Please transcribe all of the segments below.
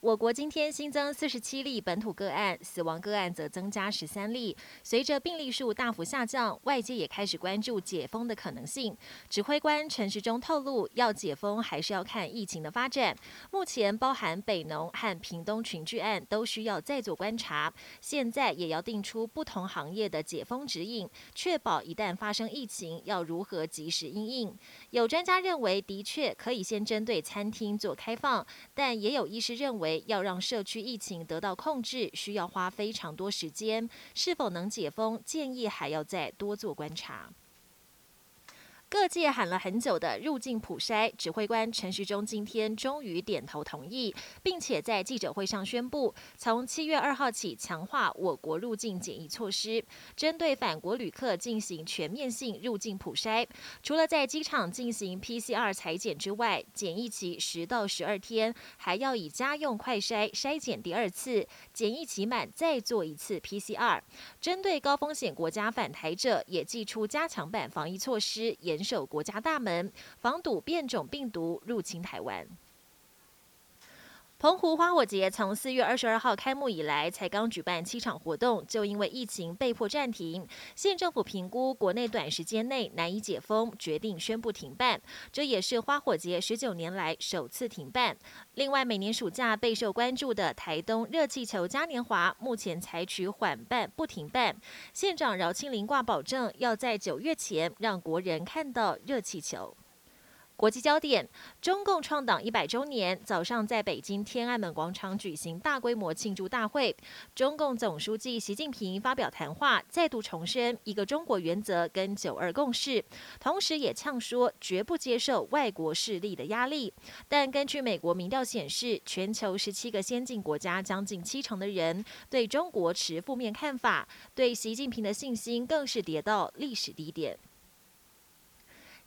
我国今天新增四十七例本土个案，死亡个案则增加十三例。随着病例数大幅下降，外界也开始关注解封的可能性。指挥官陈时中透露，要解封还是要看疫情的发展。目前包含北农和屏东群聚案都需要再做观察。现在也要定出不同行业的解封指引，确保一旦发生疫情，要如何及时应应。有专家认为，的确可以先针对餐厅做开放，但也有医师认为。要让社区疫情得到控制，需要花非常多时间。是否能解封，建议还要再多做观察。各界喊了很久的入境普筛，指挥官陈时中今天终于点头同意，并且在记者会上宣布，从七月二号起强化我国入境检疫措施，针对返国旅客进行全面性入境普筛。除了在机场进行 PCR 裁剪之外，检疫期十到十二天，还要以家用快筛筛检第二次，检疫期满再做一次 PCR。针对高风险国家返台者，也寄出加强版防疫措施，守国家大门，防堵变种病毒入侵台湾。澎湖花火节从四月二十二号开幕以来，才刚举办七场活动，就因为疫情被迫暂停。县政府评估国内短时间内难以解封，决定宣布停办。这也是花火节十九年来首次停办。另外，每年暑假备受关注的台东热气球嘉年华，目前采取缓办不停办。县长饶清林挂保证，要在九月前让国人看到热气球。国际焦点：中共创党一百周年，早上在北京天安门广场举行大规模庆祝大会。中共总书记习近平发表谈话，再度重申一个中国原则跟九二共识，同时也呛说绝不接受外国势力的压力。但根据美国民调显示，全球十七个先进国家将近七成的人对中国持负面看法，对习近平的信心更是跌到历史低点。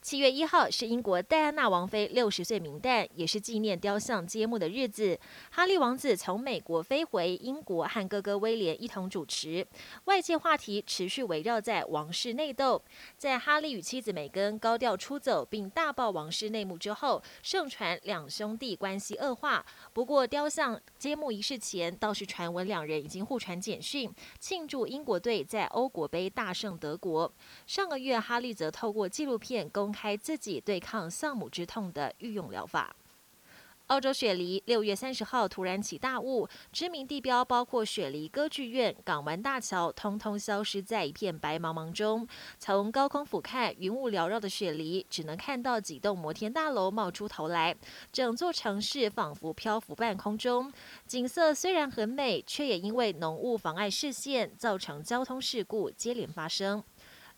七月一号是英国戴安娜王妃六十岁冥诞，也是纪念雕像揭幕的日子。哈利王子从美国飞回英国，和哥哥威廉一同主持。外界话题持续围绕在王室内斗。在哈利与妻子梅根高调出走并大爆王室内幕之后，盛传两兄弟关系恶化。不过，雕像揭幕仪式前倒是传闻两人已经互传简讯，庆祝英国队在欧国杯大胜德国。上个月，哈利则透过纪录片公。开自己对抗丧母之痛的御用疗法。澳洲雪梨六月三十号突然起大雾，知名地标包括雪梨歌剧院、港湾大桥，通通消失在一片白茫茫中。从高空俯瞰，云雾缭绕的雪梨，只能看到几栋摩天大楼冒出头来，整座城市仿佛漂浮半空中。景色虽然很美，却也因为浓雾妨碍视线，造成交通事故接连发生。